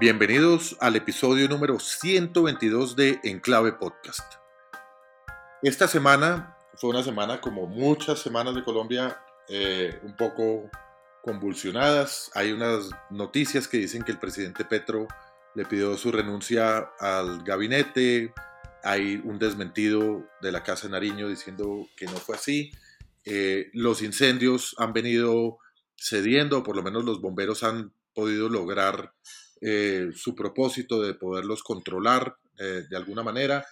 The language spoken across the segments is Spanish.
Bienvenidos al episodio número 122 de Enclave Podcast. Esta semana fue una semana como muchas semanas de Colombia, eh, un poco convulsionadas. Hay unas noticias que dicen que el presidente Petro le pidió su renuncia al gabinete. Hay un desmentido de la Casa Nariño diciendo que no fue así. Eh, los incendios han venido cediendo, por lo menos los bomberos han podido lograr eh, su propósito de poderlos controlar eh, de alguna manera.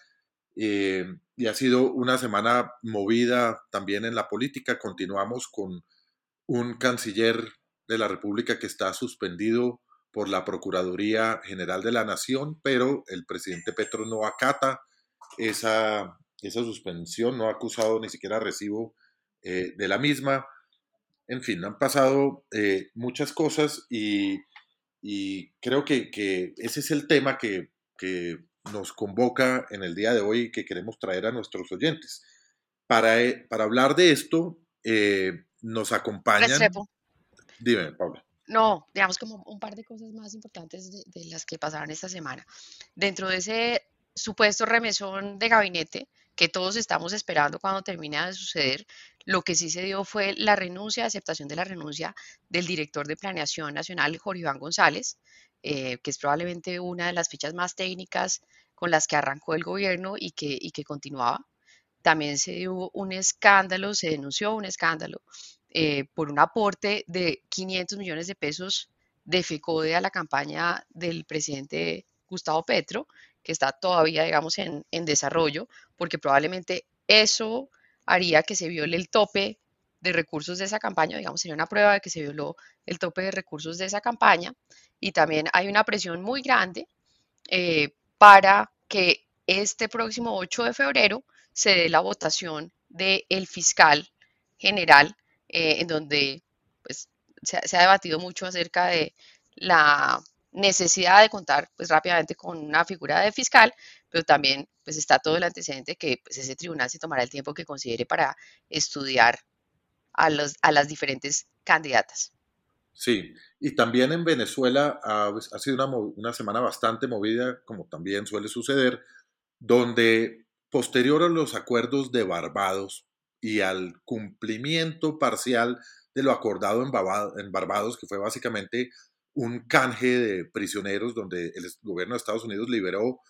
Eh, y ha sido una semana movida también en la política. Continuamos con un canciller de la República que está suspendido por la Procuraduría General de la Nación, pero el presidente Petro no acata esa, esa suspensión, no ha acusado ni siquiera recibo de la misma. En fin, han pasado muchas cosas y y creo que, ese es el tema que, nos convoca en el día de hoy y que queremos traer a nuestros oyentes. Para, eh, para hablar de esto, eh, nos acompañan... Dime, Paula. No, digamos como un par de cosas más importantes de, de, las que pasaron esta semana. Dentro de ese supuesto remesón de gabinete que todos estamos esperando cuando termine de suceder, lo que sí se dio fue la renuncia, aceptación de la renuncia del director de Planeación Nacional, Jorge Iván González, eh, que es probablemente una de las fichas más técnicas con las que arrancó el gobierno y que, y que continuaba. También se dio un escándalo, se denunció un escándalo eh, por un aporte de 500 millones de pesos de FECODE a la campaña del presidente Gustavo Petro, que está todavía, digamos, en, en desarrollo, porque probablemente eso haría que se viole el tope de recursos de esa campaña, digamos, sería una prueba de que se violó el tope de recursos de esa campaña. Y también hay una presión muy grande eh, para que este próximo 8 de febrero se dé la votación del fiscal general, eh, en donde pues, se, se, ha debatido mucho acerca de la necesidad de contar pues, rápidamente con una figura de fiscal, pero también pues está todo el antecedente que pues, ese tribunal se tomará el tiempo que considere para estudiar a, los, a las diferentes candidatas. Sí, y también en Venezuela ha, ha sido una, una, semana bastante movida, como también suele suceder, donde posterior a los acuerdos de Barbados y al cumplimiento parcial de lo acordado en Barbados, que fue básicamente un canje de prisioneros donde el gobierno de Estados Unidos liberó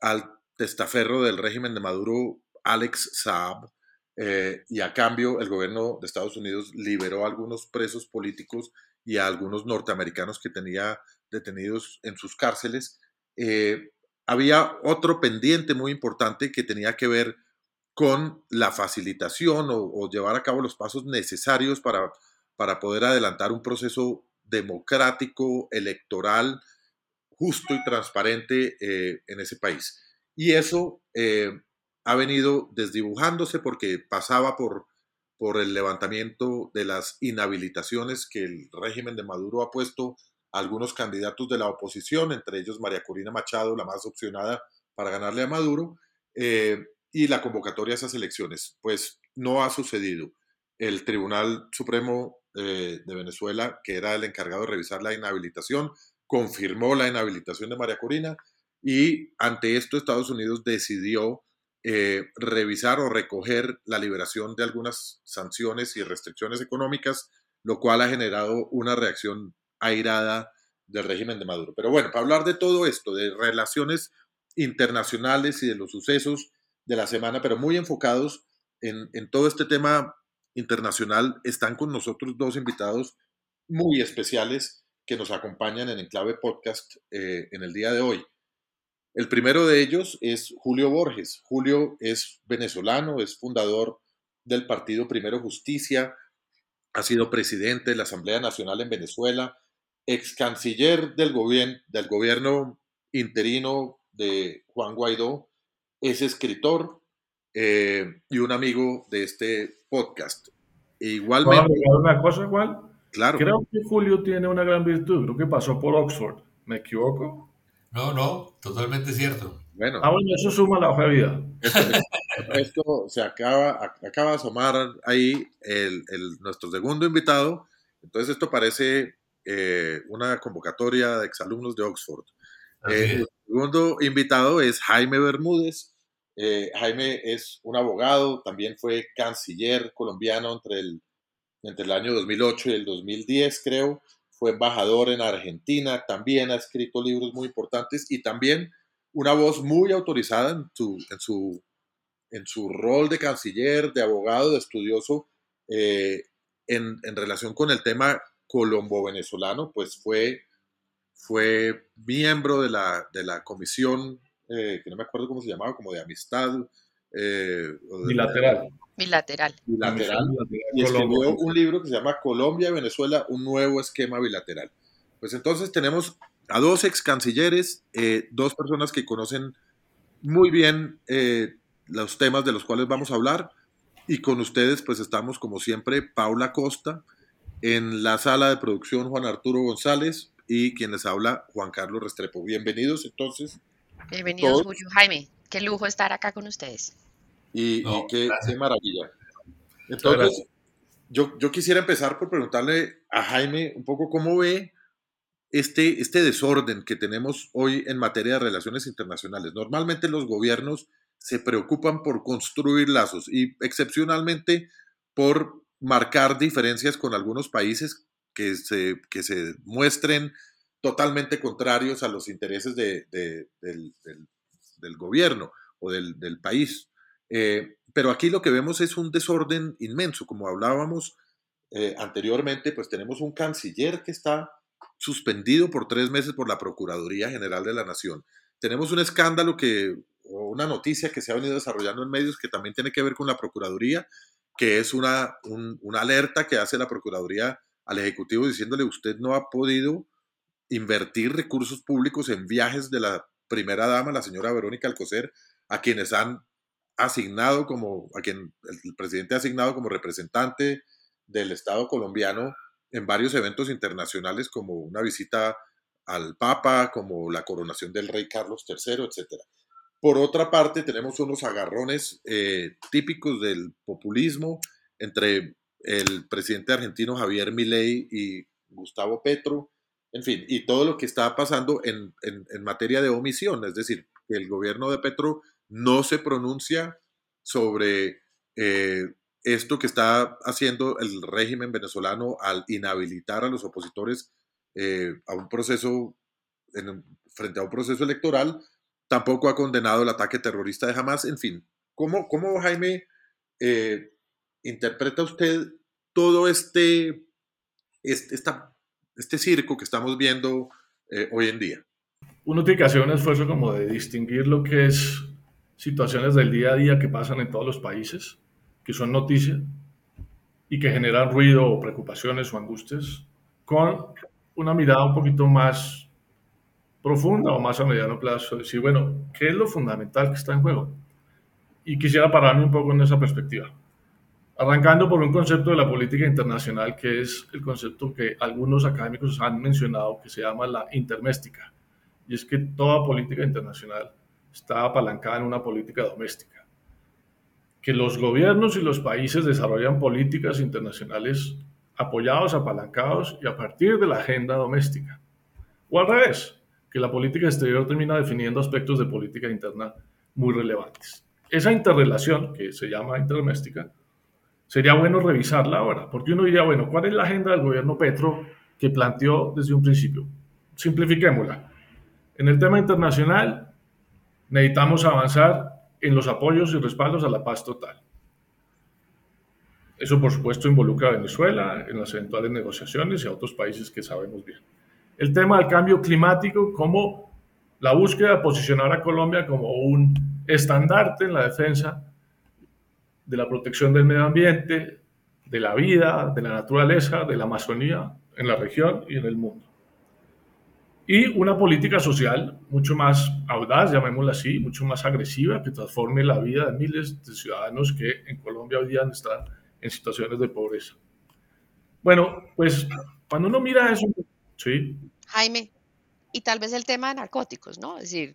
al testaferro del régimen de Maduro, Alex Saab, eh, y a cambio el gobierno de Estados Unidos liberó a algunos presos políticos y a algunos norteamericanos que tenía detenidos en sus cárceles. Eh, había otro pendiente muy importante que tenía que ver con la facilitación o, o llevar a cabo los pasos necesarios para, para poder adelantar un proceso democrático, electoral, justo y transparente eh, en ese país. Y eso eh, ha venido desdibujándose porque pasaba por, por el levantamiento de las inhabilitaciones que el régimen de Maduro ha puesto a algunos candidatos de la oposición, entre ellos María Corina Machado, la más opcionada para ganarle a Maduro, eh, y la convocatoria a esas elecciones. Pues no ha sucedido. El Tribunal Supremo eh, de Venezuela, que era el encargado de revisar la inhabilitación, confirmó la inhabilitación de María Corina y ante esto Estados Unidos decidió eh, revisar o recoger la liberación de algunas sanciones y restricciones económicas, lo cual ha generado una reacción airada del régimen de Maduro. Pero bueno, para hablar de todo esto, de relaciones internacionales y de los sucesos de la semana, pero muy enfocados en, en todo este tema internacional, están con nosotros dos invitados muy especiales que nos acompañan en Enclave Podcast eh, en el día de hoy. El primero de ellos es Julio Borges. Julio es venezolano, es fundador del partido Primero Justicia, ha sido presidente de la Asamblea Nacional en Venezuela, ex canciller del, gobierno del gobierno interino de Juan Guaidó, es escritor, eh, y un amigo de este podcast. E igualmente. ¿Puedo una cosa igual? Claro. Creo que Julio tiene una gran virtud. Creo que pasó por Oxford. ¿Me equivoco? No, no, totalmente cierto. Bueno. Ah, bueno, eso suma la hoja de vida. Esto, se acaba, acaba de asomar ahí el, el, nuestro segundo invitado. Entonces, esto parece eh, una convocatoria de exalumnos de Oxford. el segundo invitado es Jaime Bermúdez. Jaime es un abogado, también fue canciller colombiano entre el, entre el año 2008 y el 2010, creo. Fue embajador en Argentina, también ha escrito libros muy importantes y también una voz muy autorizada en su, en su, en su rol de canciller, de abogado, de estudioso eh, en, en, relación con el tema colombo-venezolano, pues fue, fue miembro de la, de la comisión, eh, que no me acuerdo cómo se llamaba, como de amistad. Eh, bilateral. bilateral. Bilateral. Y escribió un libro que se llama Colombia Venezuela, un nuevo esquema bilateral. Pues entonces tenemos a dos ex cancilleres, eh, dos personas que conocen muy bien eh, los temas de los cuales vamos a hablar. Y con ustedes, pues estamos como siempre, Paula Costa, en la sala de producción Juan Arturo González y quien les habla Juan Carlos Restrepo. Bienvenidos entonces. Bienvenidos, Julio Jaime. Qué lujo estar acá con ustedes. Y, qué, maravilla. Entonces, yo, yo quisiera empezar por preguntarle a Jaime un poco cómo ve este, este desorden que tenemos hoy en materia de relaciones internacionales. Normalmente los gobiernos se preocupan por construir lazos y excepcionalmente por marcar diferencias con algunos países que se, que se muestren totalmente contrarios a los intereses de, del, gobierno o del, del país. Eh, pero aquí lo que vemos es un desorden inmenso. Como hablábamos eh, anteriormente, pues tenemos un canciller que está suspendido por tres meses por la Procuraduría General de la Nación. Tenemos un escándalo que, o una noticia que se ha venido desarrollando en medios que también tiene que ver con la Procuraduría, que es una, una alerta que hace la Procuraduría al Ejecutivo diciéndole usted no ha podido invertir recursos públicos en viajes de la primera dama, la señora Verónica Alcocer, a quienes han asignado como, a quien el presidente ha asignado como representante del Estado colombiano en varios eventos internacionales como una visita al Papa, como la coronación del rey Carlos III, etc. Por otra parte, tenemos unos agarrones eh, típicos del populismo entre el presidente argentino Javier Milei y Gustavo Petro, en fin, y todo lo que está pasando en, materia de omisión, es decir, que el gobierno de Petro no se pronuncia sobre eh, esto que está haciendo el régimen venezolano al inhabilitar a los opositores eh, a un proceso, frente a un proceso electoral, tampoco ha condenado el ataque terrorista de Hamas. En fin, ¿cómo, cómo Jaime, eh, interpreta usted todo este, este, este circo que estamos viendo eh, hoy en día? Uno tiene que hacer un esfuerzo como de distinguir lo que es situaciones del día a día que pasan en todos los países que son noticias y que generan ruido o preocupaciones o angustias, con una mirada un poquito más profunda o más a mediano plazo, decir, bueno, ¿qué es lo fundamental que está en juego? Y quisiera pararme un poco en esa perspectiva. Arrancando por un concepto de la política internacional, que es el concepto que algunos académicos han mencionado, que se llama la interméstica. Y es que toda política internacional está apalancada en una política doméstica que los gobiernos y los países desarrollan políticas internacionales apoyados, apalancados y a partir de la agenda doméstica. O al revés, que la política exterior termina definiendo aspectos de política interna muy relevantes. Esa interrelación, que se llama interdoméstica, sería bueno revisarla ahora, porque uno diría, bueno, ¿cuál es la agenda del gobierno Petro que planteó desde un principio? Simplifiquémosla. En el tema internacional, necesitamos avanzar en los apoyos y respaldos a la paz total. Eso, por supuesto, involucra a Venezuela en las eventuales negociaciones y a otros países que sabemos bien. El tema del cambio climático, como la búsqueda de posicionar a Colombia como un estandarte en la defensa de la protección del medio ambiente, de la vida, de la naturaleza, de la Amazonía en la región y en el mundo y una política social mucho más audaz, llamémosla así, mucho más agresiva, que transforme la vida de miles de ciudadanos que en Colombia hoy día están en situaciones de pobreza. Bueno, pues cuando uno mira eso, sí. Jaime, y tal vez el tema de narcóticos, ¿no? Es decir,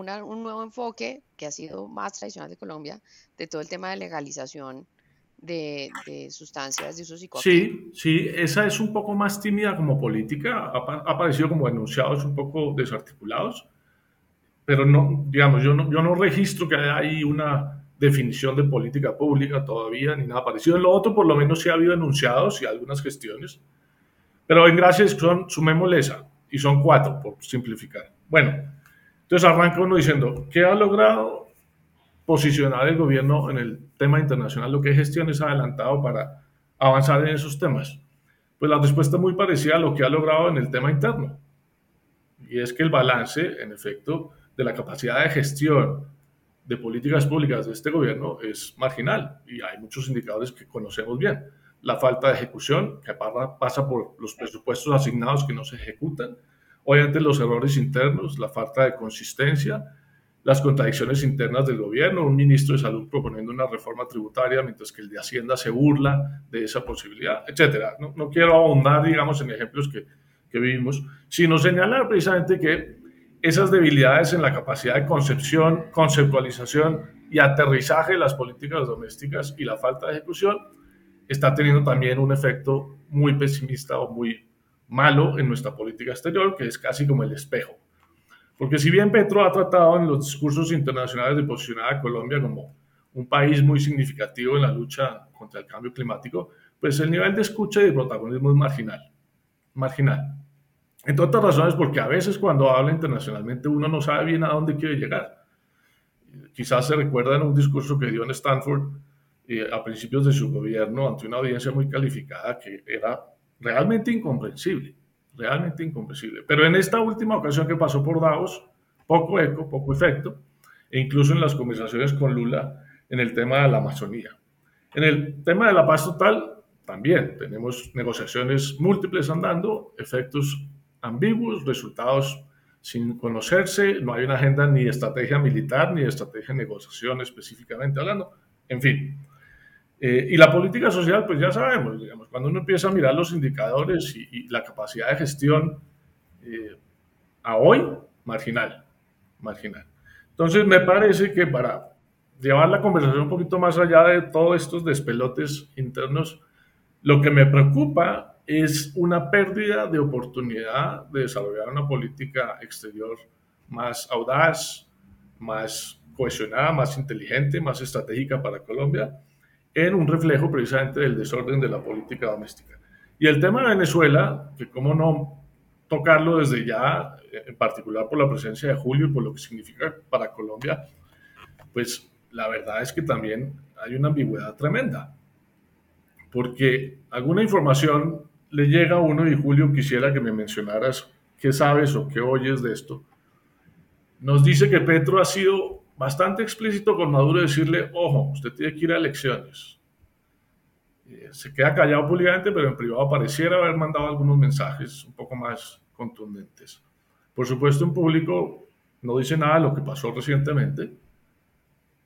un nuevo enfoque que ha sido más tradicional de Colombia, de todo el tema de legalización de, sustancias de uso psicoactivo. Sí, sí, esa es un poco más tímida como política, ha, aparecido como enunciados un poco desarticulados, pero no, digamos, yo no, yo no registro que haya ahí una definición de política pública todavía, ni nada parecido. En lo otro, por lo menos, sí ha habido enunciados y algunas gestiones. Pero en gracias son, sumémosle esa, y son cuatro, por simplificar. Bueno, entonces arranca uno diciendo, ¿qué ha logrado posicionar el gobierno en el tema internacional? ¿Lo que gestiones ha adelantado para avanzar en esos temas? Pues la respuesta es muy parecida a lo que ha logrado en el tema interno. Y es que el balance, en efecto, de la capacidad de gestión de políticas públicas de este gobierno es marginal y hay muchos indicadores que conocemos bien. La falta de ejecución, que pasa por los presupuestos asignados que no se ejecutan, obviamente los errores internos, la falta de consistencia, las contradicciones internas del gobierno, un ministro de salud proponiendo una reforma tributaria mientras que el de Hacienda se burla de esa posibilidad, etcétera. No, no quiero ahondar, digamos, en ejemplos que, que vivimos, sino señalar precisamente que esas debilidades en la capacidad de concepción, conceptualización y aterrizaje de las políticas domésticas y la falta de ejecución está teniendo también un efecto muy pesimista o muy malo en nuestra política exterior, que es casi como el espejo. Porque si bien Petro ha tratado en los discursos internacionales de posicionar a Colombia como un país muy significativo en la lucha contra el cambio climático, pues el nivel de escucha y de protagonismo es marginal. Marginal. Entre otras razones, porque a veces cuando habla internacionalmente uno no sabe bien a dónde quiere llegar. Quizás se recuerda en un discurso que dio en Stanford eh, a principios de su gobierno ante una audiencia muy calificada que era realmente incomprensible, realmente incomprensible. Pero en esta última ocasión que pasó por Davos, poco eco, poco efecto, e incluso en las conversaciones con Lula en el tema de la Amazonía. En el tema de la paz total, también tenemos negociaciones múltiples andando, efectos ambiguos, resultados sin conocerse, no hay una agenda ni estrategia militar ni estrategia de negociación específicamente hablando, en fin. Eh, y la política social, pues ya sabemos, digamos, cuando uno empieza a mirar los indicadores y, la capacidad de gestión eh, a hoy, marginal, marginal. Entonces me parece que para llevar la conversación un poquito más allá de todos estos despelotes internos, lo que me preocupa es una pérdida de oportunidad de desarrollar una política exterior más audaz, más cohesionada, más inteligente, más estratégica para Colombia, en un reflejo precisamente del desorden de la política doméstica. Y el tema de Venezuela, que cómo no tocarlo desde ya, en particular por la presencia de Julio y por lo que significa para Colombia, pues la verdad es que también hay una ambigüedad tremenda, porque alguna información le llega a uno y Julio quisiera que me mencionaras qué sabes o qué oyes de esto. Nos dice que Petro ha sido bastante explícito con Maduro decirle, ojo, usted tiene que ir a elecciones. Eh, se queda callado públicamente, pero en privado pareciera haber mandado algunos mensajes un poco más contundentes. Por supuesto, en público no dice nada de lo que pasó recientemente.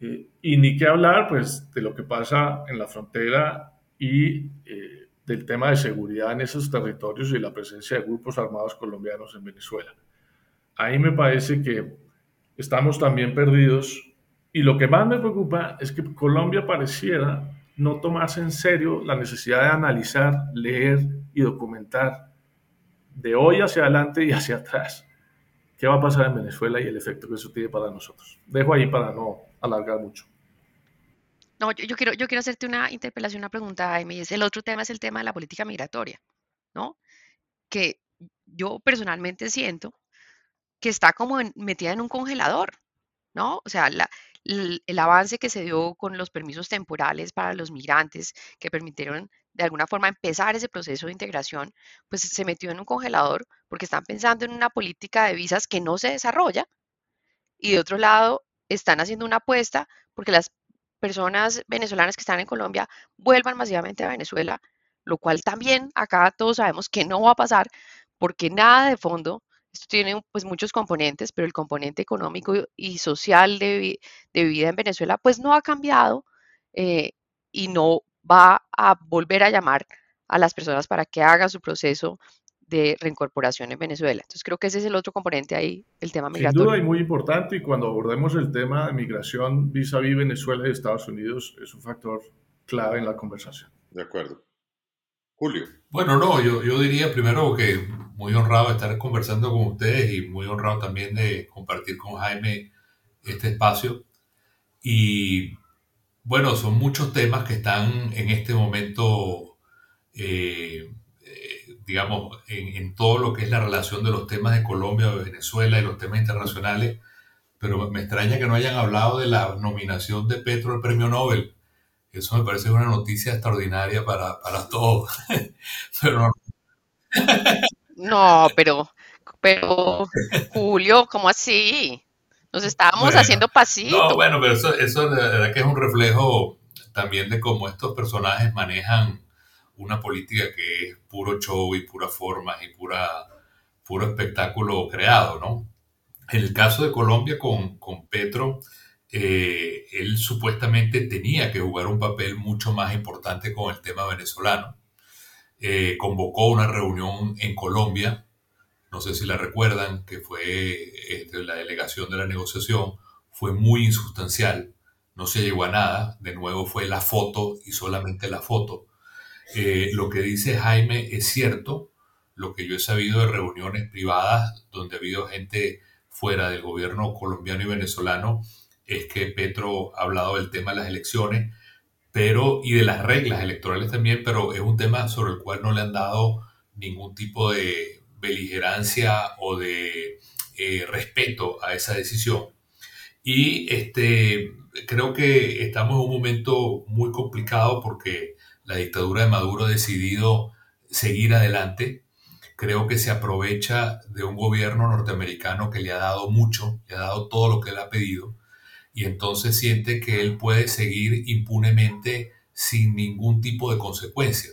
Eh, y ni qué hablar, pues, de lo que pasa en la frontera y eh, del tema de seguridad en esos territorios y la presencia de grupos armados colombianos en Venezuela. Ahí me parece que estamos también perdidos y lo que más me preocupa es que Colombia pareciera no tomarse en serio la necesidad de analizar, leer y documentar de hoy hacia adelante y hacia atrás qué va a pasar en Venezuela y el efecto que eso tiene para nosotros. Dejo ahí para no alargar mucho. No, yo, quiero, yo quiero hacerte una interpelación, una pregunta, Jaime, el otro tema es el tema de la política migratoria, ¿no? Que yo personalmente siento que está como metida en un congelador, ¿no? O sea, el, avance que se dio con los permisos temporales para los migrantes que permitieron de alguna forma empezar ese proceso de integración, pues se metió en un congelador porque están pensando en una política de visas que no se desarrolla y de otro lado están haciendo una apuesta porque las personas venezolanas que están en Colombia vuelvan masivamente a Venezuela, lo cual también acá todos sabemos que no va a pasar porque nada de fondo, esto tiene pues muchos componentes, pero el componente económico y social de, vida en Venezuela pues no ha cambiado eh, y no va a volver a llamar a las personas para que hagan su proceso de reincorporación en Venezuela. Entonces creo que ese es el otro componente ahí, el tema migratorio. Sin duda y muy importante y cuando abordemos el tema de migración vis a vis Venezuela y Estados Unidos es un factor clave en la conversación. De acuerdo. Julio. Bueno, no, yo, yo diría primero que muy honrado de estar conversando con ustedes y muy honrado también de compartir con Jaime este espacio. Y bueno, son muchos temas que están en este momento, eh, digamos, en, todo lo que es la relación de los temas de Colombia, de Venezuela y los temas internacionales, pero me extraña que no hayan hablado de la nominación de Petro al Premio Nobel. Eso me parece una noticia extraordinaria para, para todos. pero no, pero, pero Julio, ¿cómo así? Nos estábamos haciendo pasito. No, bueno, pero eso, eso de verdad que es un reflejo también de cómo estos personajes manejan una política que es puro show y pura forma y pura, puro espectáculo creado, ¿no? En el caso de Colombia con, con Petro, eh, él supuestamente tenía que jugar un papel mucho más importante con el tema venezolano. Eh, convocó una reunión en Colombia no sé si la recuerdan, que fue este, la delegación de la negociación, fue muy insustancial, no se llegó a nada, de nuevo fue la foto y solamente la foto. Eh, lo que dice Jaime es cierto, lo que yo he sabido de reuniones privadas donde ha habido gente fuera del gobierno colombiano y venezolano, es que Petro ha hablado del tema de las elecciones, pero y de las reglas electorales también, pero es un tema sobre el cual no le han dado ningún tipo de beligerancia o de eh, respeto a esa decisión. Y este, creo que estamos en un momento muy complicado porque la dictadura de Maduro ha decidido seguir adelante. Creo que se aprovecha de un gobierno norteamericano que le ha dado mucho, le ha dado todo lo que le ha pedido, y entonces siente que él puede seguir impunemente sin ningún tipo de consecuencia.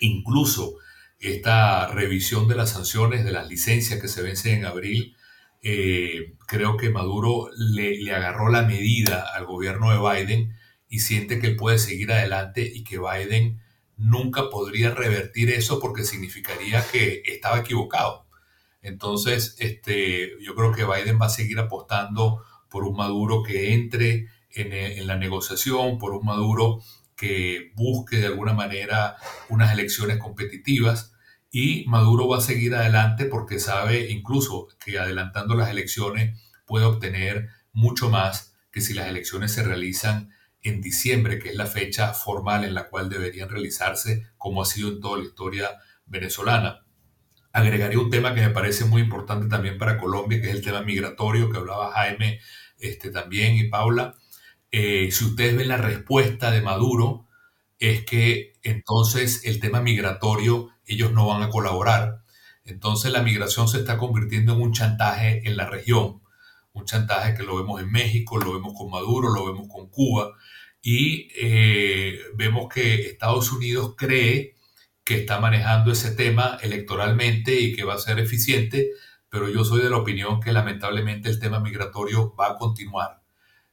Incluso esta revisión de las sanciones, de las licencias que se vencen en abril, eh, creo que Maduro le, agarró la medida al gobierno de Biden y siente que él puede seguir adelante y que Biden nunca podría revertir eso porque significaría que estaba equivocado. Entonces, este, yo creo que Biden va a seguir apostando por un Maduro que entre en, en la negociación, por un Maduro que busque de alguna manera unas elecciones competitivas y Maduro va a seguir adelante porque sabe incluso que adelantando las elecciones puede obtener mucho más que si las elecciones se realizan en diciembre, que es la fecha formal en la cual deberían realizarse, como ha sido en toda la historia venezolana. Agregaría un tema que me parece muy importante también para Colombia, que es el tema migratorio, que hablaba Jaime este, también y Paula. Eh, si ustedes ven la respuesta de Maduro, es que entonces el tema migratorio ellos no van a colaborar. Entonces la migración se está convirtiendo en un chantaje en la región, un chantaje que lo vemos en México, lo vemos con Maduro, lo vemos con Cuba y eh, vemos que Estados Unidos cree que está manejando ese tema electoralmente y que va a ser eficiente, pero yo soy de la opinión que lamentablemente el tema migratorio va a continuar.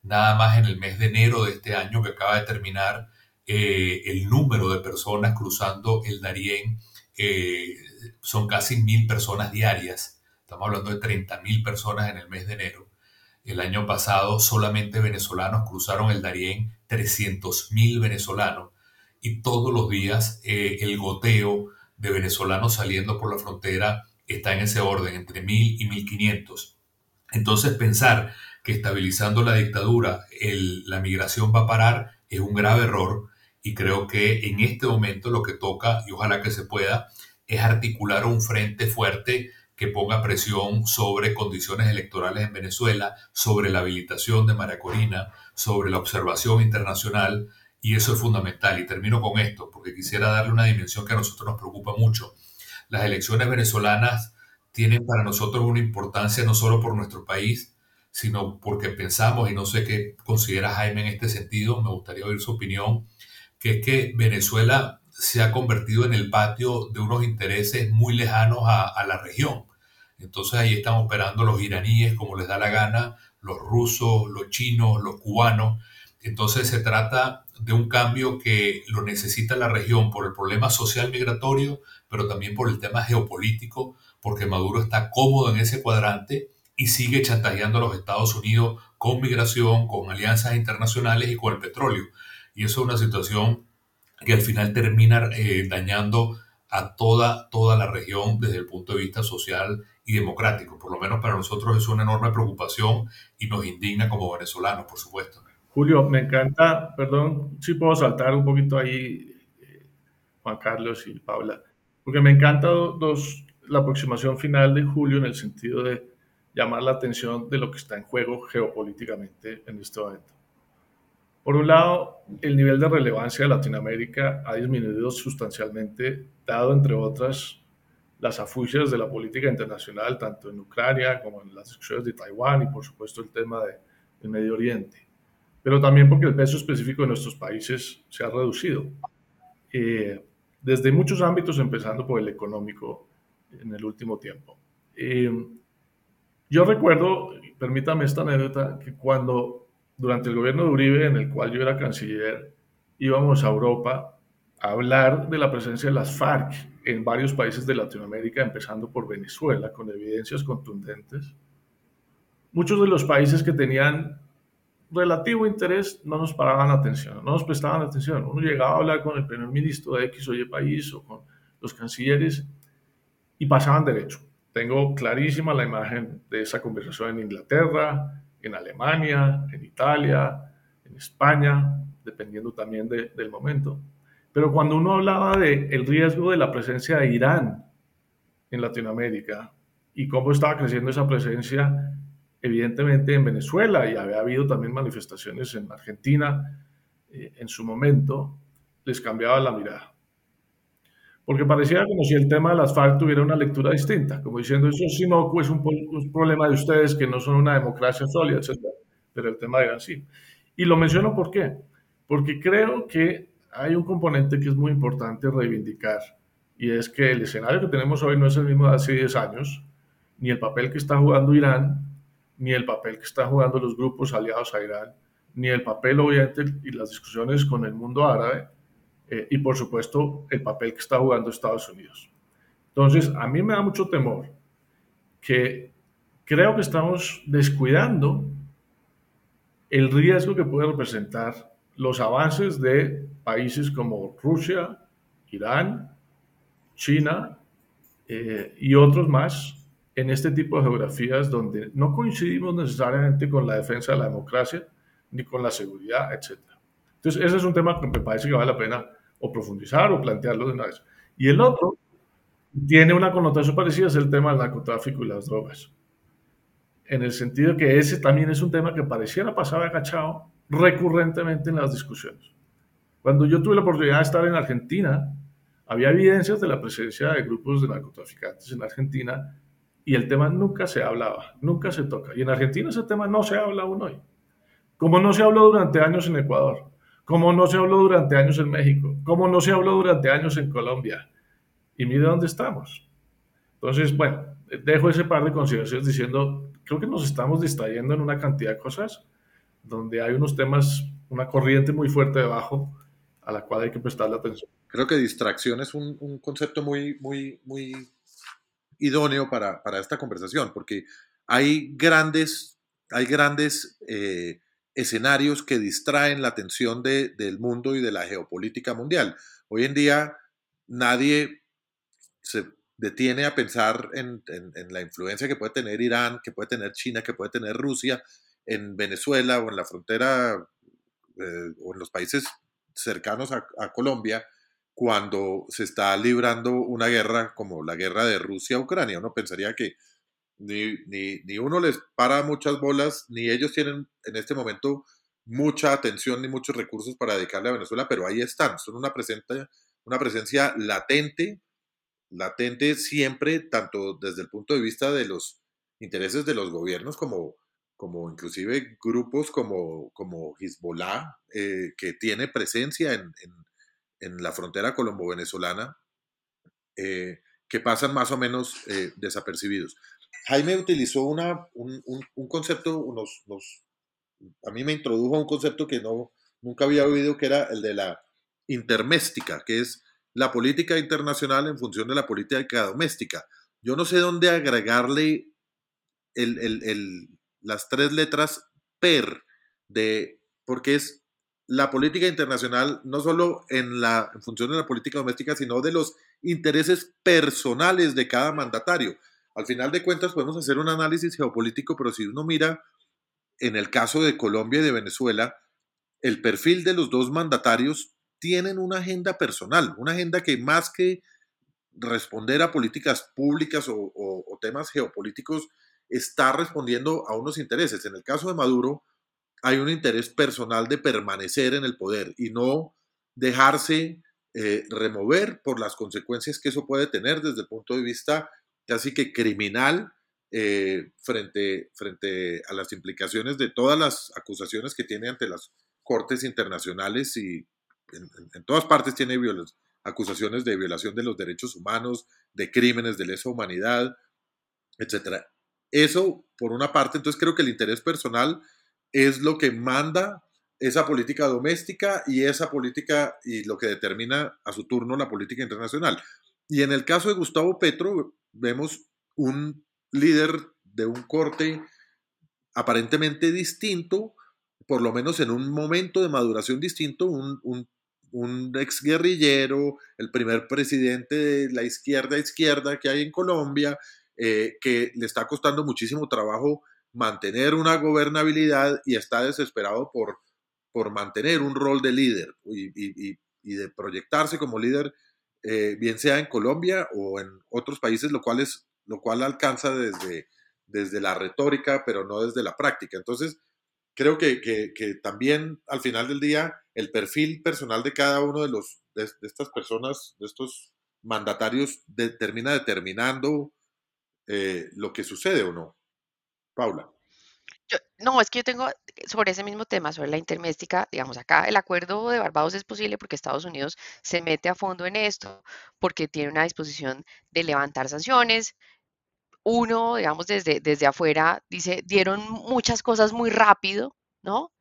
Nada más en el mes de enero de este año que acaba de terminar, eh, el número de personas cruzando el Darién eh, son casi mil personas diarias. Estamos hablando de 30 mil personas en el mes de enero. El año pasado solamente venezolanos cruzaron el Darién, 300 mil venezolanos. Y todos los días eh, el goteo de venezolanos saliendo por la frontera está en ese orden, entre mil y 1500. Entonces pensar que estabilizando la dictadura la migración va a parar es un grave error y creo que en este momento lo que toca, y ojalá que se pueda, es articular un frente fuerte que ponga presión sobre condiciones electorales en Venezuela, sobre la habilitación de María Corina, sobre la observación internacional, y eso es fundamental. Y termino con esto, porque quisiera darle una dimensión que a nosotros nos preocupa mucho. Las elecciones venezolanas tienen para nosotros una importancia no solo por nuestro país, sino porque pensamos, y no sé qué considera Jaime en este sentido, me gustaría oír su opinión, que es que Venezuela se ha convertido en el patio de unos intereses muy lejanos a, la región. Entonces ahí están operando los iraníes como les da la gana, los rusos, los chinos, los cubanos. Entonces se trata de un cambio que lo necesita la región por el problema social migratorio, pero también por el tema geopolítico, porque Maduro está cómodo en ese cuadrante y sigue chantajeando a los Estados Unidos con migración, con alianzas internacionales y con el petróleo. Y eso es una situación que al final termina eh, dañando a toda, toda la región desde el punto de vista social y democrático. Por lo menos para nosotros es una enorme preocupación y nos indigna como venezolanos, por supuesto. Julio, me encanta, perdón si puedo saltar un poquito ahí, eh, Juan Carlos y Paula, porque me encanta dos, la aproximación final de Julio en el sentido de llamar la atención de lo que está en juego geopolíticamente en este momento. Por un lado, el nivel de relevancia de Latinoamérica ha disminuido sustancialmente, dado, entre otras, las afugias de la política internacional, tanto en Ucrania como en las discusiones de Taiwán y, por supuesto, el tema de, del Medio Oriente. Pero también porque el peso específico de nuestros países se ha reducido. Eh, desde muchos ámbitos, empezando por el económico en el último tiempo. Eh, yo recuerdo, permítame esta anécdota, que cuando durante el gobierno de Uribe, en el cual yo era canciller, íbamos a Europa a hablar de la presencia de las FARC en varios países de Latinoamérica, empezando por Venezuela, con evidencias contundentes. Muchos de los países que tenían relativo interés no nos paraban atención, no nos prestaban atención. Uno llegaba a hablar con el primer ministro de X o Y país o con los cancilleres y pasaban derecho. Tengo clarísima la imagen de esa conversación en Inglaterra, en Alemania, en Italia, en España, dependiendo también del momento. Pero cuando uno hablaba del el riesgo de la presencia de Irán en Latinoamérica y cómo estaba creciendo esa presencia, evidentemente en Venezuela, y había habido también manifestaciones en Argentina eh, en su momento, les cambiaba la mirada. Porque parecía como si el tema de las FARC tuviera una lectura distinta, como diciendo, eso sí no es un, un problema de ustedes que no son una democracia sólida, etc. Pero el tema era así. Y lo menciono por qué. Porque creo que hay un componente que es muy importante reivindicar, y es que el escenario que tenemos hoy no es el mismo de hace 10 años, ni el papel que está jugando Irán, ni el papel que están jugando los grupos aliados a Irán, ni el papel, obviamente, y las discusiones con el mundo árabe, eh, y por supuesto el papel que está jugando Estados Unidos. Entonces, a mí me da mucho temor que creo que estamos descuidando el riesgo que puede representar los avances de países como Rusia, Irán, China eh, y otros más en este tipo de geografías donde no coincidimos necesariamente con la defensa de la democracia ni con la seguridad, etc. Entonces, ese es un tema que me parece que vale la pena o profundizar o plantearlo de una vez. Y el otro tiene una connotación parecida, es el tema del narcotráfico y las drogas. En el sentido que ese también es un tema que pareciera pasar agachado recurrentemente en las discusiones. Cuando yo tuve la oportunidad de estar en Argentina, había evidencias de la presencia de grupos de narcotraficantes en Argentina y el tema nunca se hablaba, nunca se toca. Y en Argentina ese tema no se habla aún hoy. Como no se habló durante años en Ecuador, como no se habló durante años en México, como no se habló durante años en Colombia. Y mire dónde estamos. Entonces, bueno, dejo ese par de consideraciones diciendo, creo que nos estamos distrayendo en una cantidad de cosas donde hay unos temas, una corriente muy fuerte debajo a la cual hay que prestarle atención. Creo que distracción es un, concepto muy, muy, muy idóneo para, para, esta conversación, porque hay grandes, hay grandes eh, escenarios que distraen la atención del mundo y de la geopolítica mundial. Hoy en día nadie se detiene a pensar en, la influencia que puede tener Irán, que puede tener China, que puede tener Rusia en Venezuela o en la frontera eh, o en los países cercanos a, Colombia cuando se está librando una guerra como la guerra de Rusia-Ucrania. Uno pensaría que ni, uno les para muchas bolas, ni ellos tienen en este momento mucha atención ni muchos recursos para dedicarle a Venezuela, pero ahí están, son una presencia, una presencia latente, latente siempre, tanto desde el punto de vista de los intereses de los gobiernos como, como inclusive grupos como, como Hezbollah, eh, que tiene presencia en, la frontera colombo-venezolana, eh, que pasan más o menos eh, desapercibidos. Jaime utilizó una, un, concepto, unos, a mí me introdujo un concepto que no, nunca había oído, que era el de la interméstica, que es la política internacional en función de la política doméstica. Yo no sé dónde agregarle las tres letras PER, de, porque es la política internacional no solo en, la, función de la política doméstica, sino de los intereses personales de cada mandatario. Al final de cuentas podemos hacer un análisis geopolítico, pero si uno mira en el caso de Colombia y de Venezuela, el perfil de los dos mandatarios tienen una agenda personal, una agenda que más que responder a políticas públicas o, temas geopolíticos, está respondiendo a unos intereses. En el caso de Maduro, hay un interés personal de permanecer en el poder y no dejarse eh, remover por las consecuencias que eso puede tener desde el punto de vista casi que criminal eh, frente, frente a las implicaciones de todas las acusaciones que tiene ante las cortes internacionales y en, todas partes tiene acusaciones de violación de los derechos humanos, de crímenes de lesa humanidad, etc. Eso, por una parte, entonces creo que el interés personal es lo que manda esa política doméstica y esa política y lo que determina a su turno la política internacional. Y en el caso de Gustavo Petro, vemos un líder de un corte aparentemente distinto, por lo menos en un momento de maduración distinto, un, un, ex guerrillero, el primer presidente de la izquierda izquierda que hay en Colombia, eh, que le está costando muchísimo trabajo mantener una gobernabilidad y está desesperado por, por mantener un rol de líder y, de proyectarse como líder, eh, bien sea en Colombia o en otros países, lo cual, es, lo cual alcanza desde, desde la retórica, pero no desde la práctica. Entonces, creo que, también al final del día el perfil personal de cada uno de, los, de, estas personas, de estos mandatarios, termina determinando eh, lo que sucede o no. Paula. no, es que yo tengo sobre ese mismo tema, sobre la interméstica, digamos, acá el acuerdo de Barbados es posible porque Estados Unidos se mete a fondo en esto, porque tiene una disposición de levantar sanciones, uno, digamos, desde, desde afuera, dice, dieron muchas cosas muy rápido, ¿no?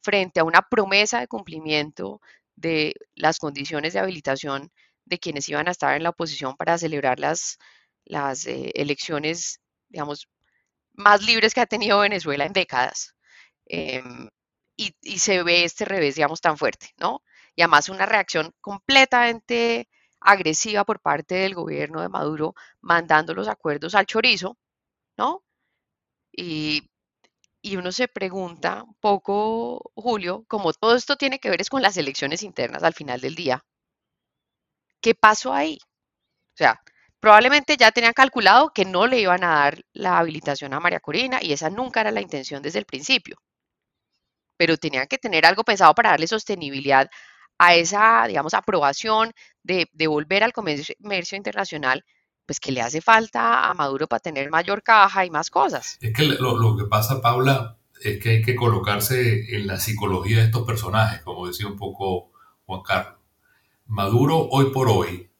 Frente a una promesa de cumplimiento de las condiciones de habilitación de quienes iban a estar en la oposición para celebrar las, las eh, elecciones, digamos, más libres que ha tenido Venezuela en décadas. Em, y, se ve este revés, digamos, tan fuerte, ¿no? Y además una reacción completamente agresiva por parte del gobierno de Maduro, mandando los acuerdos al chorizo, ¿no? Y, uno se pregunta un poco, Julio, como todo esto tiene que ver es con las elecciones internas al final del día, ¿qué pasó ahí? O sea, probablemente ya tenían calculado que no le iban a dar la habilitación a María Corina y esa nunca era la intención desde el principio. Pero tenían que tener algo pensado para darle sostenibilidad a esa, digamos, aprobación de, volver al comercio, internacional, pues que le hace falta a Maduro para tener mayor caja y más cosas. Es que lo, que pasa, Paula, es que hay que colocarse en la psicología de estos personajes, como decía un poco Juan Carlos. Maduro hoy por hoy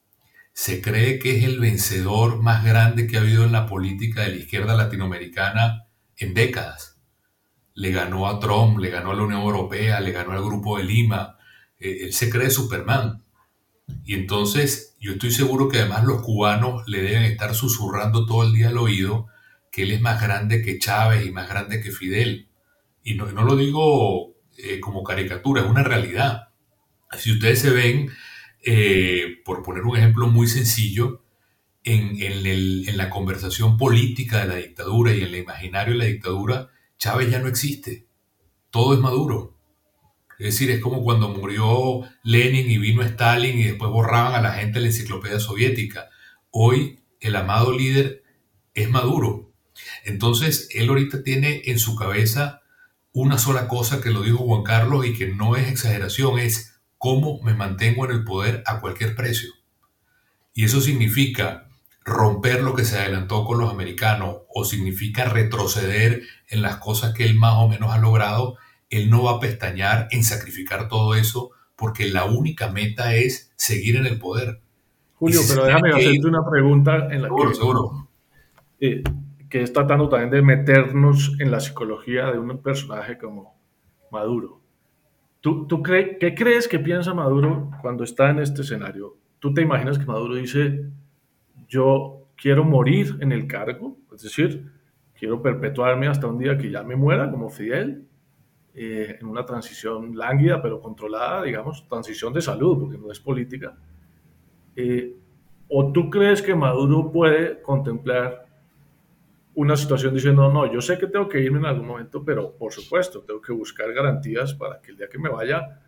se cree que es el vencedor más grande que ha habido en la política de la izquierda latinoamericana en décadas. Le ganó a Trump, le ganó a la Unión Europea, le ganó al Grupo de Lima, eh, él se cree Superman. Y entonces yo estoy seguro que además los cubanos le deben estar susurrando todo el día al oído que él es más grande que Chávez y más grande que Fidel. Y no, lo digo eh, como caricatura, es una realidad. Si ustedes se ven, eh, por poner un ejemplo muy sencillo, en, en, la conversación política de la dictadura y en el imaginario de la dictadura, Chávez ya no existe. Todo es Maduro. Es decir, es como cuando murió Lenin y vino Stalin y después borraban a la gente la enciclopedia soviética. Hoy el amado líder es Maduro. Entonces, él ahorita tiene en su cabeza una sola cosa que lo dijo Juan Carlos y que no es exageración, es cómo me mantengo en el poder a cualquier precio. Y eso significa romper lo que se adelantó con los americanos o significa retroceder en las cosas que él más o menos ha logrado él no va a pestañear en sacrificar todo eso porque la única meta es seguir en el poder. Julio, pero déjame hacerte una pregunta en la que, seguro. Eh, que es tratando también de meternos en la psicología de un personaje como Maduro. ¿Tú, tú qué crees que piensa Maduro cuando está en este escenario? ¿Tú te imaginas que Maduro dice, yo quiero morir en el cargo? Es decir, quiero perpetuarme hasta un día que ya me muera como Fidel eh, en una transición lánguida pero controlada, digamos, transición de salud, porque no es política. Eh, ¿O tú crees que Maduro puede contemplar una situación diciendo, no, yo sé que tengo que irme en algún momento, pero por supuesto, tengo que buscar garantías para que el día que me vaya,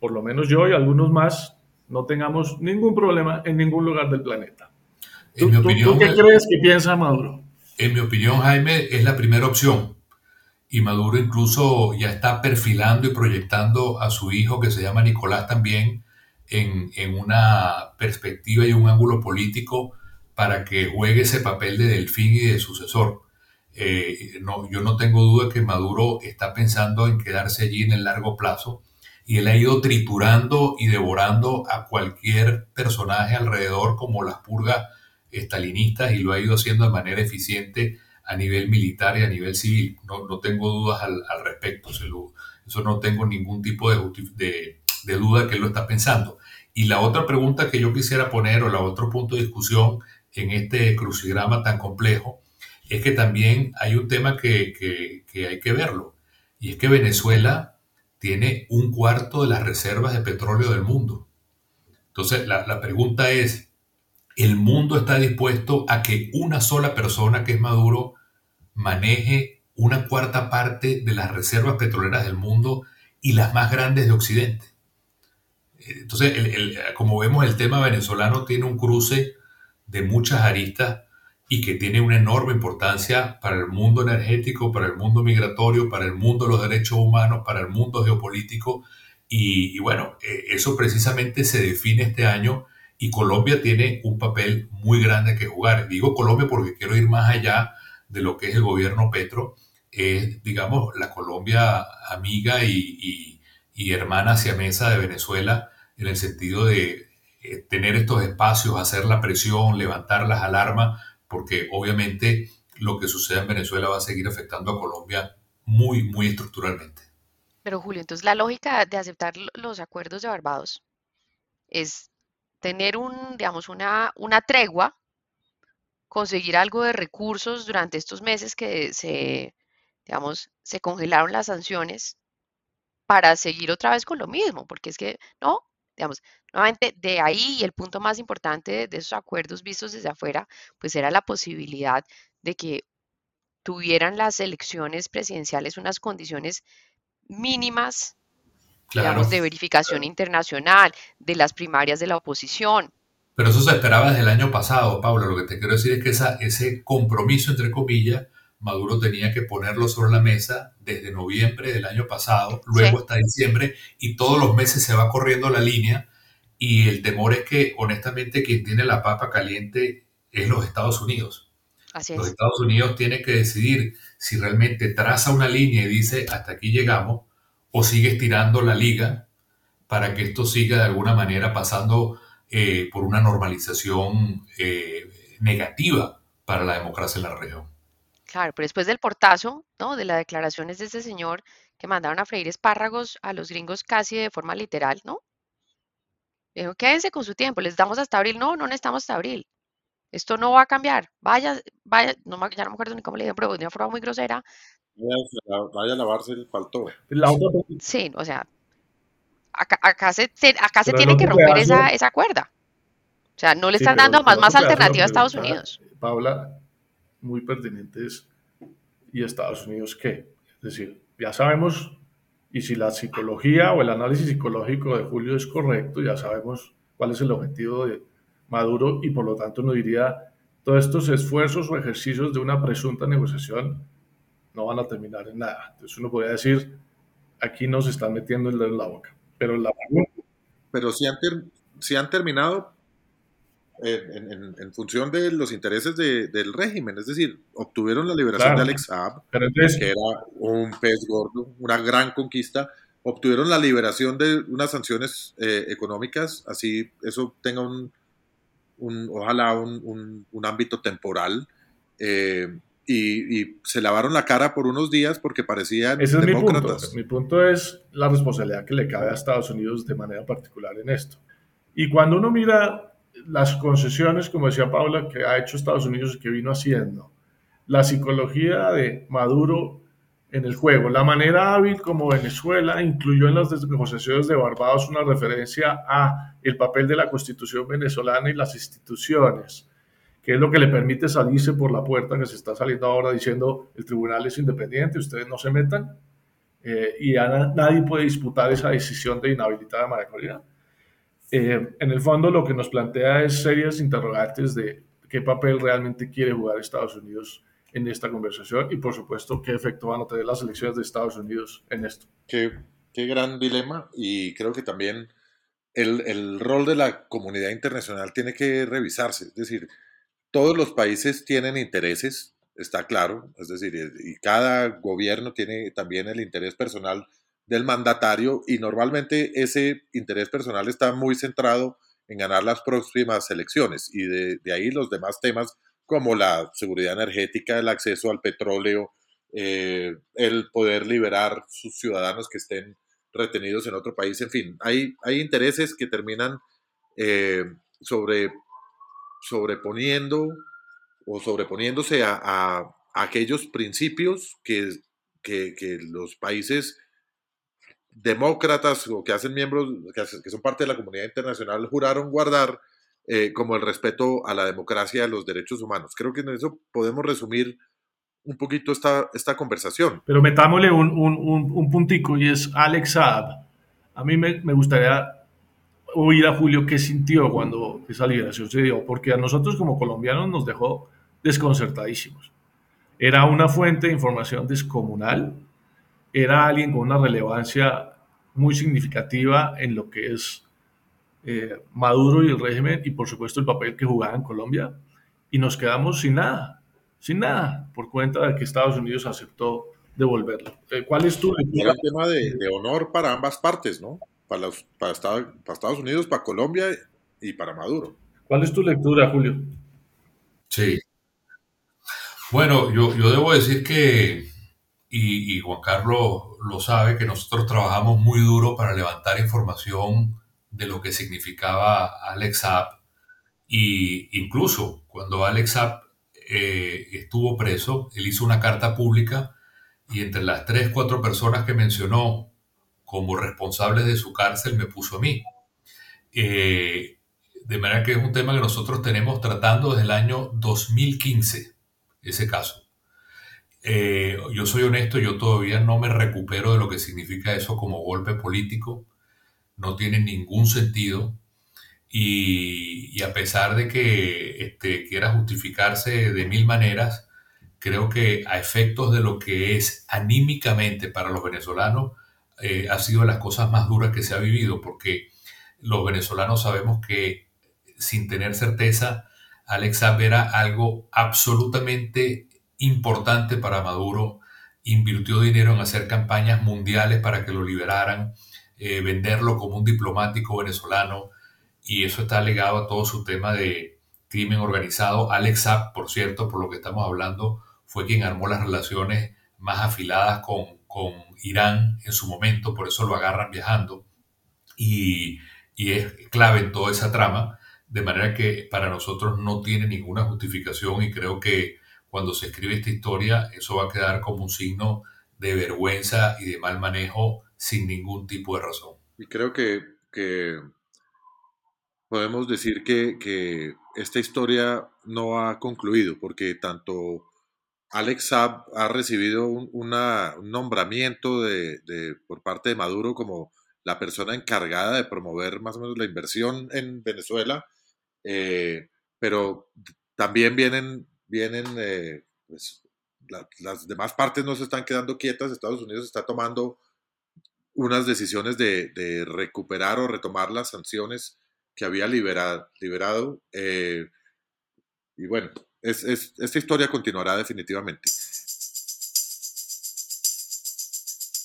por lo menos yo y algunos más, no tengamos ningún problema en ningún lugar del planeta. ¿Tú, qué crees que piensa Maduro? En mi opinión, Jaime, es la primera opción. Y Maduro incluso ya está perfilando y proyectando a su hijo, que se llama Nicolás también, en, en una perspectiva y un ángulo político para que juegue ese papel de delfín y de sucesor. Eh, yo no tengo duda que Maduro está pensando en quedarse allí en el largo plazo y él ha ido triturando y devorando a cualquier personaje alrededor como las purgas estalinistas y lo ha ido haciendo de manera eficiente a nivel militar y a nivel civil. No, no tengo dudas al, respecto, eso no tengo ningún tipo de duda que él lo está pensando. Y la otra pregunta que yo quisiera poner o la otro punto de discusión en este crucigrama tan complejo, es que también hay un tema que, hay que verlo, y es que Venezuela tiene un cuarto de las reservas de petróleo del mundo. Entonces, la, pregunta es, ¿el mundo está dispuesto a que una sola persona, que es Maduro, maneje una cuarta parte de las reservas petroleras del mundo y las más grandes de Occidente? Entonces, como vemos, el tema venezolano tiene un cruce de muchas aristas y que tiene una enorme importancia para el mundo energético, para el mundo migratorio, para el mundo de los derechos humanos, para el mundo geopolítico. Y, bueno, eh, eso precisamente se define este año y Colombia tiene un papel muy grande que jugar. Digo Colombia porque quiero ir más allá de lo que es el gobierno Petro. Es, digamos, la Colombia amiga y, y, y hermana mesa de Venezuela en el sentido de eh, tener estos espacios, hacer la presión, levantar las alarmas, porque obviamente lo que sucede en Venezuela va a seguir afectando a Colombia muy, muy estructuralmente. Pero Julio, entonces la lógica de aceptar los acuerdos de Barbados es tener un, digamos, una, una tregua, conseguir algo de recursos durante estos meses que se, digamos, se congelaron las sanciones para seguir otra vez con lo mismo, porque es que, no, digamos, nuevamente de ahí y el punto más importante de, esos acuerdos vistos desde afuera, pues era la posibilidad de que tuvieran las elecciones presidenciales unas condiciones mínimas, digamos, de verificación internacional, de las primarias de la oposición. Pero eso se esperaba desde el año pasado, Pablo. Lo que te quiero decir es que esa, ese compromiso, entre comillas, Maduro tenía que ponerlo sobre la mesa desde noviembre del año pasado, luego hasta diciembre, y todos los meses se va corriendo la línea. Y el temor es que, honestamente, quien tiene la papa caliente es los Estados Unidos. Los Estados Unidos tienen que decidir si realmente traza una línea y dice hasta aquí llegamos, o sigue estirando la liga para que esto siga de alguna manera pasando eh, por una normalización eh, negativa para la democracia en la región. Claro, pero después del portazo, ¿no? De las declaraciones de ese señor que mandaron a freír espárragos a los gringos casi de forma literal, ¿no? Dijo, quédense con su tiempo, les damos hasta abril. No, no necesitamos hasta abril. Esto no va a cambiar. Vaya, vaya, no, ya no me acuerdo ni cómo le dijeron, pero de una forma muy grosera. Vaya, a lavarse el faltó. Sí, o sea, acá, se, acá se tiene que romper esa, esa cuerda. O sea, no le están dando más, más alternativa a Estados Unidos. Paula, muy pertinentes y Estados Unidos qué. Es decir, ya sabemos, y si la psicología o el análisis psicológico de Julio es correcto, ya sabemos cuál es el objetivo de Maduro y por lo tanto uno diría, todos estos esfuerzos o ejercicios de una presunta negociación no van a terminar en nada. Entonces uno podría decir, aquí nos están metiendo el dedo en la boca. Pero la Pero si han, si han terminado en, función de los intereses del régimen. Es decir, obtuvieron la liberación de Alex Saab, que era un pez gordo, una gran conquista. Obtuvieron la liberación de unas sanciones eh, económicas, así eso tenga un, ojalá un, ámbito temporal. Eh, y, se lavaron la cara por unos días porque parecían Ese es Mi punto. mi punto es la responsabilidad que le cabe a Estados Unidos de manera particular en esto. Y cuando uno mira las concesiones, como decía Paula, que ha hecho Estados Unidos y que vino haciendo, la psicología de Maduro en el juego. La manera hábil como Venezuela incluyó en las negociaciones de Barbados una referencia a el papel de la constitución venezolana y las instituciones, que es lo que le permite salirse por la puerta que se está saliendo ahora diciendo el tribunal es independiente, ustedes no se metan eh, y nadie puede disputar esa decisión de inhabilitar a María Corina. Eh, en el fondo lo que nos plantea es serias interrogantes de qué papel realmente quiere jugar Estados Unidos en esta conversación y por supuesto qué efecto van a tener las elecciones de Estados Unidos en esto. Qué, gran dilema y creo que también el, rol de la comunidad internacional tiene que revisarse. Es decir, todos los países tienen intereses, está claro, es decir, y cada gobierno tiene también el interés personal del mandatario y normalmente ese interés personal está muy centrado en ganar las próximas elecciones y de, ahí los demás temas como la seguridad energética, el acceso al petróleo, eh, el poder liberar sus ciudadanos que estén retenidos en otro país, en fin, hay, hay intereses que terminan eh, sobre, sobreponiendo o sobreponiéndose a, aquellos principios que, que, los países demócratas o que hacen miembros, que son parte de la comunidad internacional, juraron guardar eh, como el respeto a la democracia y a los derechos humanos. Creo que en eso podemos resumir un poquito esta, esta conversación. Pero metámosle un, un, un puntico y es Alex Saab. A mí me, me, gustaría oír a Julio qué sintió cuando esa liberación se dio, porque a nosotros como colombianos nos dejó desconcertadísimos. Era una fuente de información descomunal, era alguien con una relevancia muy significativa en lo que es eh, Maduro y el régimen y por supuesto el papel que jugaba en Colombia y nos quedamos sin nada, sin nada, por cuenta de que Estados Unidos aceptó devolverlo. Eh, ¿Cuál es tu lectura? un tema de, honor para ambas partes, ¿no? Para, los, para, Estados, Unidos, para Colombia y para Maduro. ¿Cuál es tu lectura, Julio? Sí. Bueno, yo, yo debo decir que, y, Juan Carlos lo sabe, que nosotros trabajamos muy duro para levantar información de lo que significaba Alex Zapp. Y incluso cuando Alex Zapp eh, estuvo preso, él hizo una carta pública y entre las tres, cuatro personas que mencionó como responsables de su cárcel me puso a mí. Eh, de manera que es un tema que nosotros tenemos tratando desde el año 2015, ese caso. Eh, yo soy honesto, yo todavía no me recupero de lo que significa eso como golpe político. No tiene ningún sentido. Y, a pesar de que este, quiera justificarse de mil maneras, creo que a efectos de lo que es anímicamente para los venezolanos, eh, ha sido de las cosas más duras que se ha vivido, porque los venezolanos sabemos que sin tener certeza, Alex Saab era algo absolutamente importante para Maduro, invirtió dinero en hacer campañas mundiales para que lo liberaran, eh, venderlo como un diplomático venezolano y eso está ligado a todo su tema de crimen organizado. Alex Saab, por cierto, por lo que estamos hablando, fue quien armó las relaciones más afiladas con, con Irán en su momento, por eso lo agarran viajando y, y es clave en toda esa trama, de manera que para nosotros no tiene ninguna justificación y creo que cuando se escribe esta historia eso va a quedar como un signo de vergüenza y de mal manejo sin ningún tipo de razón. Y creo que, que podemos decir que, que, esta historia no ha concluido, porque tanto Alex Saab ha recibido un, una, un nombramiento de, de, por parte de Maduro como la persona encargada de promover más o menos la inversión en Venezuela, eh, pero también vienen, vienen eh, pues, la, las demás partes no se están quedando quietas, Estados Unidos está tomando unas decisiones de, recuperar o retomar las sanciones que había liberado. liberado eh, y bueno, es, esta historia continuará definitivamente.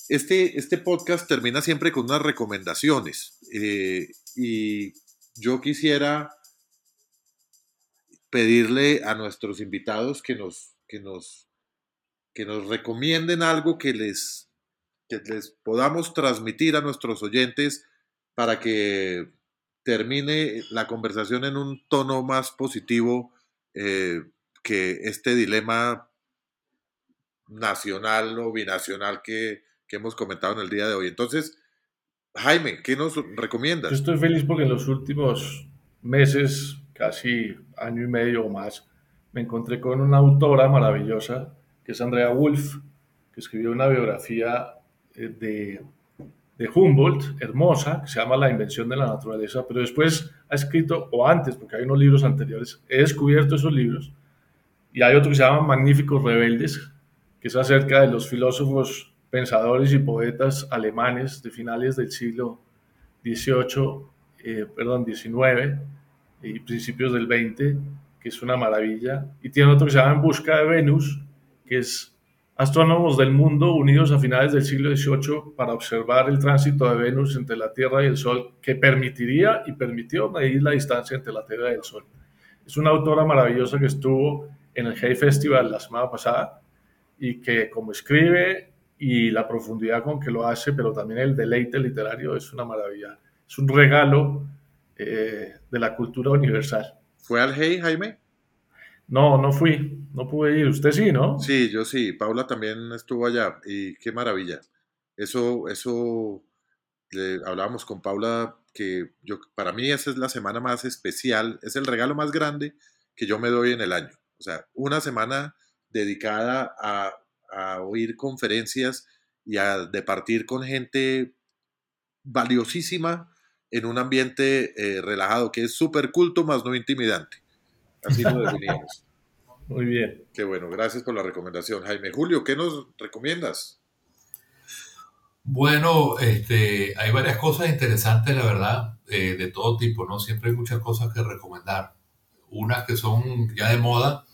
Este, este podcast termina siempre con unas recomendaciones eh, y yo quisiera pedirle a nuestros invitados que nos, que nos, que nos recomienden algo que les que les podamos transmitir a nuestros oyentes para que termine la conversación en un tono más positivo eh, que este dilema nacional o binacional que, que hemos comentado en el día de hoy. Entonces, Jaime, ¿qué nos recomiendas? Yo estoy feliz porque en los últimos meses, casi año y medio o más, me encontré con una autora maravillosa, que es Andrea Wolf, que escribió una biografía eh, de, de Humboldt, hermosa, que se llama La invención de la naturaleza, pero después ha escrito, o antes, porque hay unos libros anteriores, he descubierto esos libros, y hay otro que se llama Magníficos Rebeldes, que es acerca de los filósofos pensadores y poetas alemanes de finales del siglo XVIII, eh, perdón, XIX y principios del XX, que es una maravilla. Y tiene otro que se llama En Busca de Venus, que es astrónomos del mundo unidos a finales del siglo XVIII para observar el tránsito de Venus entre la Tierra y el Sol, que permitiría y permitió medir la distancia entre la Tierra y el Sol. Es una autora maravillosa que estuvo en el Hay Festival la semana pasada y que como escribe y la profundidad con que lo hace, pero también el deleite literario es una maravilla. Es un regalo eh, de la cultura universal. ¿Fue al Hey, Jaime? No, no fui, no pude ir. Usted sí, ¿no? Sí, yo sí. Paula también estuvo allá y qué maravilla. Eso, eso, hablábamos con Paula que yo, para mí esa es la semana más especial, es el regalo más grande que yo me doy en el año. O sea, una semana dedicada a a oír conferencias y a departir con gente valiosísima en un ambiente eh, relajado, que es súper culto más no intimidante. Así lo definimos. Muy bien. Qué bueno, gracias por la recomendación, Jaime. Julio, ¿qué nos recomiendas? Bueno, este, hay varias cosas interesantes, la verdad, eh, de todo tipo, ¿no? Siempre hay muchas cosas que recomendar. Unas que son ya de moda,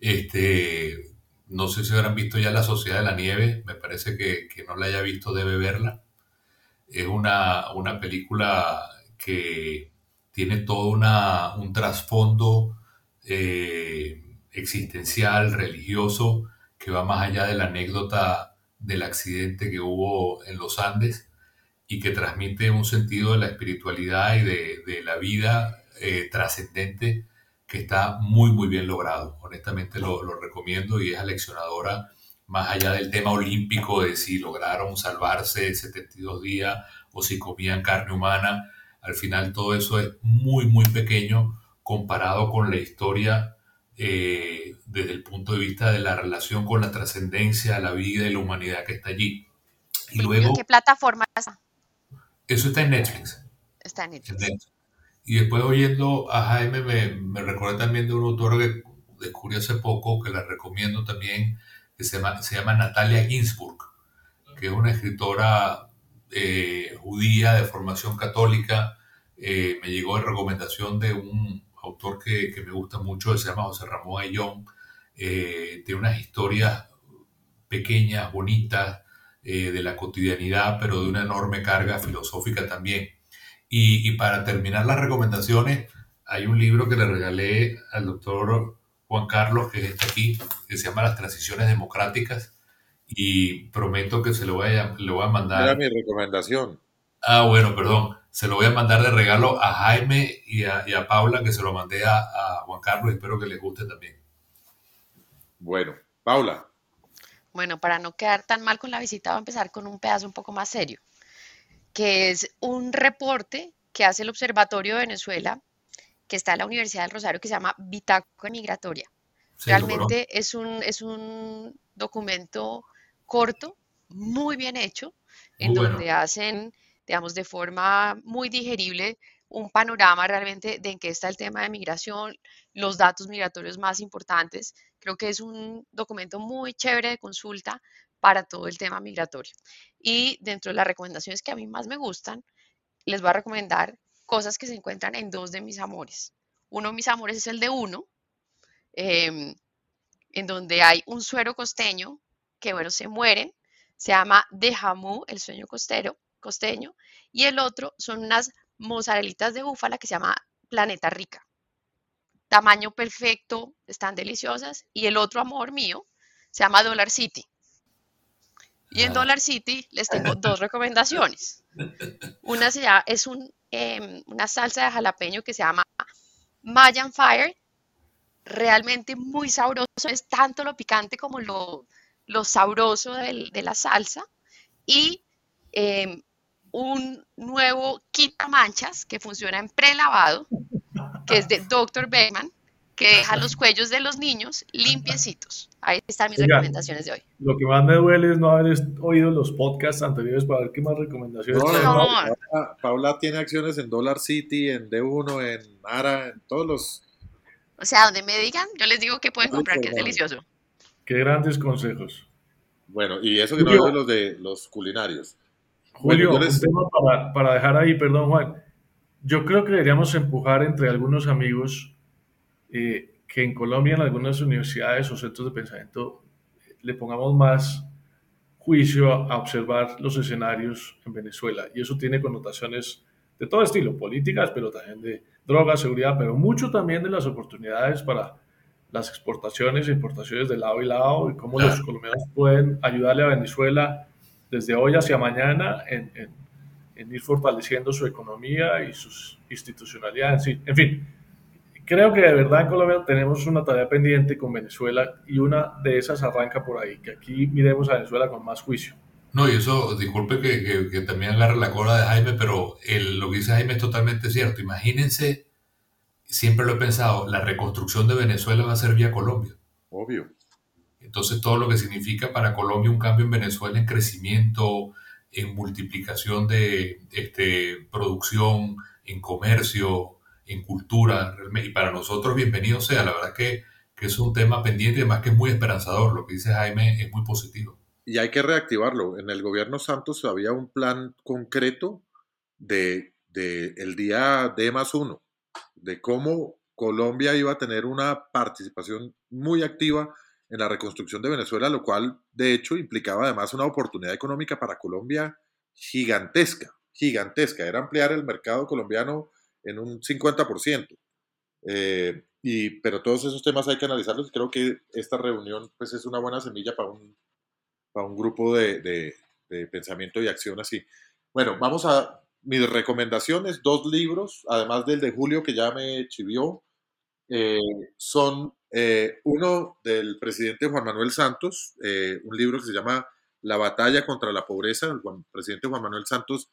este, no sé si habrán visto ya La Sociedad de la Nieve, me parece que, que no la haya visto debe verla. Es una, una película que tiene todo una, un trasfondo eh, existencial, religioso, que va más allá de la anécdota del accidente que hubo en los Andes y que transmite un sentido de la espiritualidad y de, de la vida eh, trascendente que está muy, muy bien logrado. Honestamente lo, recomiendo y es aleccionadora más allá del tema olímpico de si lograron salvarse 72 días o si comían carne humana. Al final todo eso es muy, muy pequeño comparado con la historia eh, desde el punto de vista de la relación con la trascendencia, la vida y la humanidad que está allí. Y luego, ¿Qué plataforma está? Eso está en Netflix. Está en Netflix. Y después oyendo a Jaime me, me recordé también de un autor que descubrí hace poco, que la recomiendo también, que se llama, se llama Natalia Ginsburg, que es una escritora eh, judía de formación católica. Eh, me llegó de recomendación de un autor que, que, me gusta mucho, se llama José Ramón Ayón, eh, de unas historias pequeñas, bonitas, de la cotidianidad, pero de una enorme carga filosófica también. Y, para terminar las recomendaciones, hay un libro que le regalé al doctor Juan Carlos, que está aquí, que se llama Las Transiciones Democráticas, y prometo que se lo voy a, le voy a mandar. Era mi recomendación. Ah, bueno, perdón. Se lo voy a mandar de regalo a Jaime y a, Paula, que se lo mandé a, a Juan Carlos. Espero que les guste también. Bueno, Paula. Bueno, para no quedar tan mal con la visita, voy a empezar con un pedazo un poco más serio que es un reporte que hace el Observatorio de Venezuela, que está en la Universidad del Rosario, que se llama Bitácora Migratoria. Realmente es un, es un documento corto, muy bien hecho, en donde hacen, digamos, de forma muy digerible un panorama realmente de en qué está el tema de migración, los datos migratorios más importantes. Creo que es un documento muy chévere de consulta para todo el tema migratorio. Y dentro de las recomendaciones que a mí más me gustan, les voy a recomendar cosas que se encuentran en dos de mis amores. Uno de mis amores es el de uno, em, en donde hay un suero costeño que, bueno, se mueren, se llama De Jamú, el sueño costero, costeño, y el otro son unas mozzarelitas de búfala que se llama Planeta Rica. Tamaño perfecto, están deliciosas. Y el otro amor mío se llama Dollar City. Y en Dollar City les tengo dos recomendaciones. Una se es un, em, una salsa de jalapeño que se llama Mayan Fire realmente muy sabroso, es tanto lo picante como lo, sabroso de la salsa. Y em, un nuevo quita manchas que funciona en prelavado, que es de Dr. Beckman, que deja los cuellos de los niños limpiecitos. Ahí están mis recomendaciones de hoy. Lo que más me duele es no haber oído los podcasts anteriores para ver qué más recomendaciones. No, Paula, tiene acciones en Dollar City, en D1, en Ara, en todos los... O sea, donde me digan, yo les digo que pueden comprar, que es delicioso. Qué grandes consejos. Bueno, y eso que no es de los de los culinarios. Julio, un tema para, para dejar ahí, perdón Juan. Yo creo que deberíamos empujar entre algunos amigos eh, que en Colombia en algunas universidades o centros de pensamiento le pongamos más juicio a, observar los escenarios en Venezuela. Y eso tiene connotaciones de todo estilo, políticas, pero también de drogas, seguridad, pero mucho también de las oportunidades para las exportaciones e importaciones de lado y lado y cómo los colombianos pueden ayudarle a Venezuela desde hoy hacia mañana en, en, ir fortaleciendo su economía y sus institucionalidades. En fin, creo que de verdad en Colombia tenemos una tarea pendiente con Venezuela y una de esas arranca por ahí, que aquí miremos a Venezuela con más juicio. No, y eso, disculpe que, que, también agarre la cola de Jaime, pero el, lo que dice Jaime es totalmente cierto. Imagínense, siempre lo he pensado, la reconstrucción de Venezuela va a ser vía Colombia. Obvio. Entonces, todo lo que significa para Colombia un cambio en Venezuela en crecimiento, en multiplicación de este, producción, en comercio, en cultura, y para nosotros bienvenido sea, la verdad que, que es un tema pendiente y además que es muy esperanzador, lo que dice Jaime es muy positivo. Y hay que reactivarlo. En el gobierno Santos había un plan concreto de, de el día D más uno, de cómo Colombia iba a tener una participación muy activa en la reconstrucción de Venezuela, lo cual de hecho implicaba además una oportunidad económica para Colombia gigantesca, gigantesca. Era ampliar el mercado colombiano en un 50%. Eh, y, pero todos esos temas hay que analizarlos. Creo que esta reunión pues, es una buena semilla para un, para un grupo de, de, pensamiento y acción así. Bueno, vamos a mis recomendaciones. Dos libros, además del de Julio que ya me chivió, eh, son eh, uno del presidente Juan Manuel Santos, un libro que se llama La batalla contra la pobreza. El presidente Juan Manuel Santos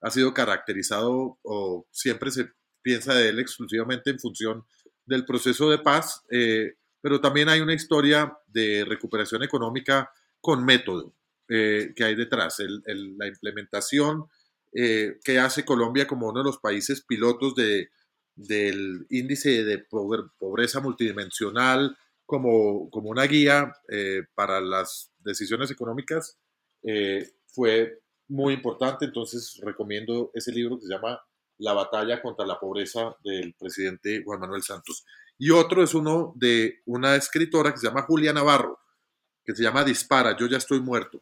ha sido caracterizado o siempre se piensa de él exclusivamente en función del proceso de paz, eh, pero también hay una historia de recuperación económica con método eh, que hay detrás, la implementación eh, que hace Colombia como uno de los países pilotos de, del índice de pobreza multidimensional como, como una guía para las decisiones económicas fue muy importante, entonces recomiendo ese libro que se llama La batalla contra la pobreza del presidente Juan Manuel Santos. Y otro es uno de una escritora que se llama Julia Navarro, que se llama Dispara, yo ya estoy muerto.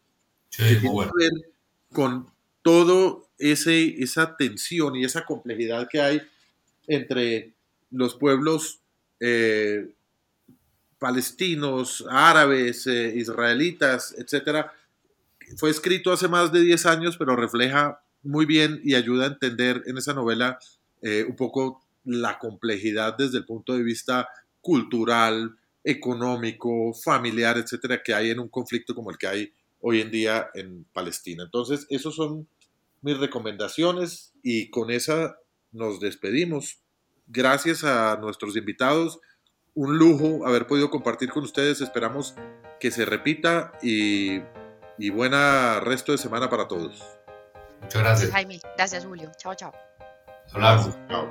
Sí, muy bueno. con todo ese esa tensión y esa complejidad que hay entre los pueblos eh, palestinos, árabes, eh, israelitas, etcétera, fue escrito hace más de 10 años, pero refleja muy bien y ayuda a entender en esa novela eh, un poco la complejidad desde el punto de vista cultural, económico, familiar, etcétera, que hay en un conflicto como el que hay hoy en día en Palestina. Entonces, esas son mis recomendaciones y con esa nos despedimos. Gracias a nuestros invitados. Un lujo haber podido compartir con ustedes. Esperamos que se repita y y buena resto de semana para todos. Muchas gracias. Jaime. Gracias, Julio. Chao, chao. Hablamos. Chao.